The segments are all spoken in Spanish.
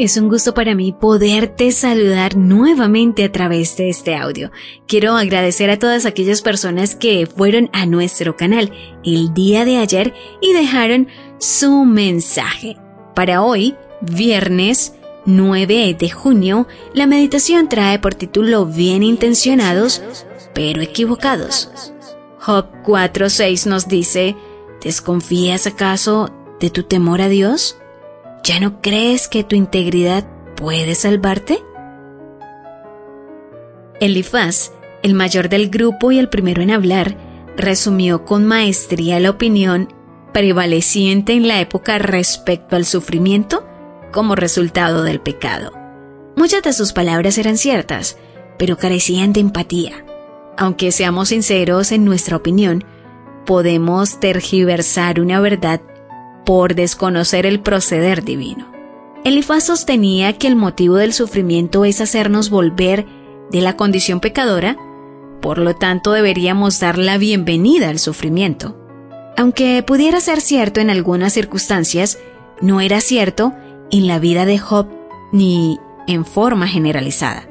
Es un gusto para mí poderte saludar nuevamente a través de este audio. Quiero agradecer a todas aquellas personas que fueron a nuestro canal el día de ayer y dejaron su mensaje. Para hoy, viernes 9 de junio, la meditación trae por título Bien intencionados, pero equivocados. Job 4.6 nos dice, ¿desconfías acaso de tu temor a Dios? ¿Ya no crees que tu integridad puede salvarte? Elifaz, el mayor del grupo y el primero en hablar, resumió con maestría la opinión prevaleciente en la época respecto al sufrimiento como resultado del pecado. Muchas de sus palabras eran ciertas, pero carecían de empatía. Aunque seamos sinceros en nuestra opinión, podemos tergiversar una verdad por desconocer el proceder divino. Elifaz sostenía que el motivo del sufrimiento es hacernos volver de la condición pecadora, por lo tanto deberíamos dar la bienvenida al sufrimiento. Aunque pudiera ser cierto en algunas circunstancias, no era cierto en la vida de Job ni en forma generalizada.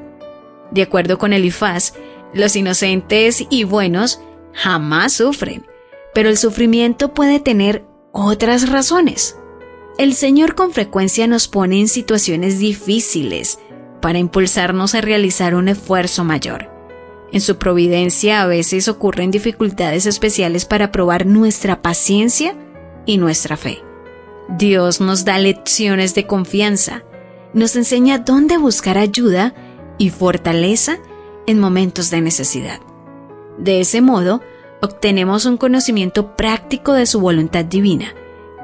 De acuerdo con Elifaz, los inocentes y buenos jamás sufren, pero el sufrimiento puede tener otras razones. El Señor con frecuencia nos pone en situaciones difíciles para impulsarnos a realizar un esfuerzo mayor. En su providencia a veces ocurren dificultades especiales para probar nuestra paciencia y nuestra fe. Dios nos da lecciones de confianza, nos enseña dónde buscar ayuda y fortaleza en momentos de necesidad. De ese modo, obtenemos un conocimiento práctico de su voluntad divina,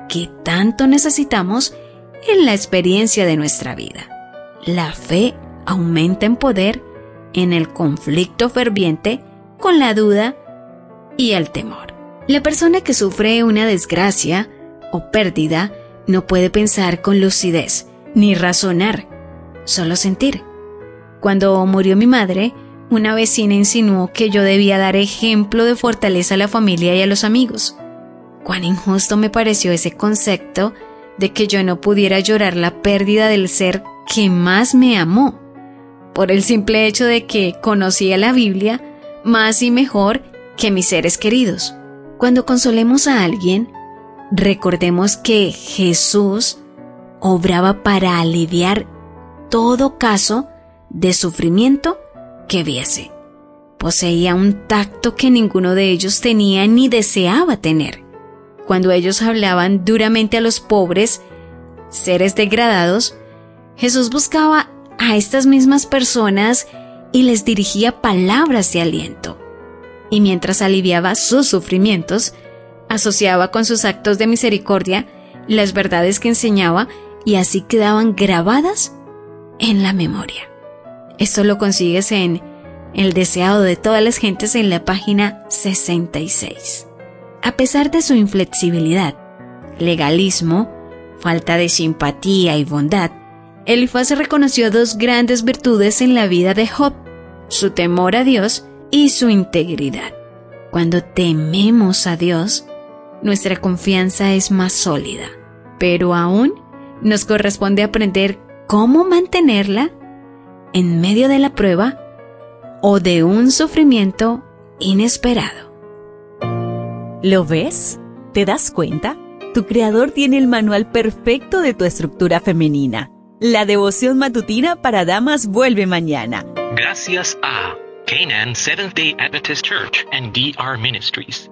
que tanto necesitamos en la experiencia de nuestra vida. La fe aumenta en poder en el conflicto ferviente con la duda y el temor. La persona que sufre una desgracia o pérdida no puede pensar con lucidez ni razonar, solo sentir. Cuando murió mi madre, una vecina insinuó que yo debía dar ejemplo de fortaleza a la familia y a los amigos. Cuán injusto me pareció ese concepto de que yo no pudiera llorar la pérdida del ser que más me amó, por el simple hecho de que conocía la Biblia más y mejor que mis seres queridos. Cuando consolemos a alguien, recordemos que Jesús obraba para aliviar todo caso de sufrimiento que viese. Poseía un tacto que ninguno de ellos tenía ni deseaba tener. Cuando ellos hablaban duramente a los pobres, seres degradados, Jesús buscaba a estas mismas personas y les dirigía palabras de aliento. Y mientras aliviaba sus sufrimientos, asociaba con sus actos de misericordia las verdades que enseñaba y así quedaban grabadas en la memoria. Esto lo consigues en El deseado de todas las gentes en la página 66. A pesar de su inflexibilidad, legalismo, falta de simpatía y bondad, Elifaz reconoció dos grandes virtudes en la vida de Job, su temor a Dios y su integridad. Cuando tememos a Dios, nuestra confianza es más sólida, pero aún nos corresponde aprender cómo mantenerla en medio de la prueba o de un sufrimiento inesperado. ¿Lo ves? ¿Te das cuenta? Tu creador tiene el manual perfecto de tu estructura femenina. La devoción matutina para damas vuelve mañana. Gracias a Canaan Seventh Day Adventist Church and DR Ministries.